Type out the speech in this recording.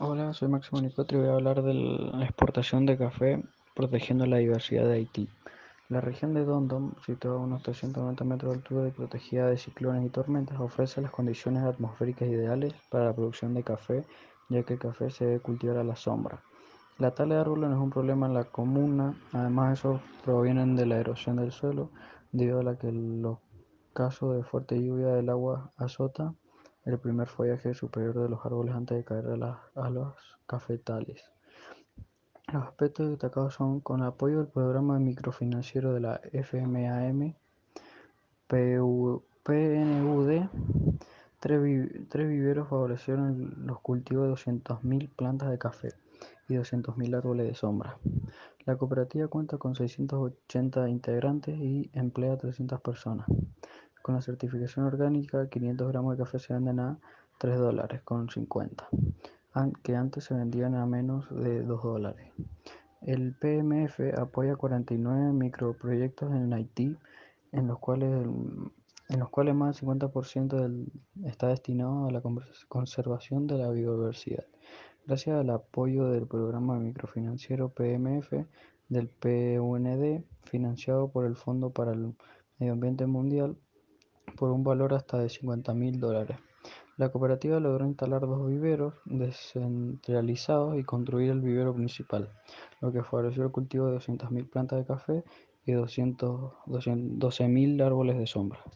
Hola, soy Máximo Nicotri y voy a hablar de la exportación de café protegiendo la diversidad de Haití. La región de Dondon, situada a unos 390 metros de altura y protegida de ciclones y tormentas, ofrece las condiciones atmosféricas ideales para la producción de café, ya que el café se debe cultivar a la sombra. La tala de árboles no es un problema en la comuna, además esos provienen de la erosión del suelo, debido a la que los casos de fuerte lluvia del agua azota el primer follaje superior de los árboles antes de caer a, los cafetales. Los aspectos destacados son con apoyo del programa microfinanciero de la FMAM, PNUD, tres, viveros favorecieron los cultivos de 200.000 plantas de café y 200.000 árboles de sombra. La cooperativa cuenta con 680 integrantes y emplea a 300 personas. Con la certificación orgánica, 500 gramos de café se venden a 3 dólares con 50, que antes se vendían a menos de 2 dólares. El PMF apoya 49 microproyectos en Haití, en los cuales, en los cuales más del 50% está destinado a la conservación de la biodiversidad. Gracias al apoyo del programa microfinanciero PMF del PUND, financiado por el Fondo para el Medio Ambiente Mundial, por un valor hasta de 50 mil dólares. La cooperativa logró instalar dos viveros descentralizados y construir el vivero principal, lo que favoreció el cultivo de 200.000 plantas de café y 12.000 árboles de sombra.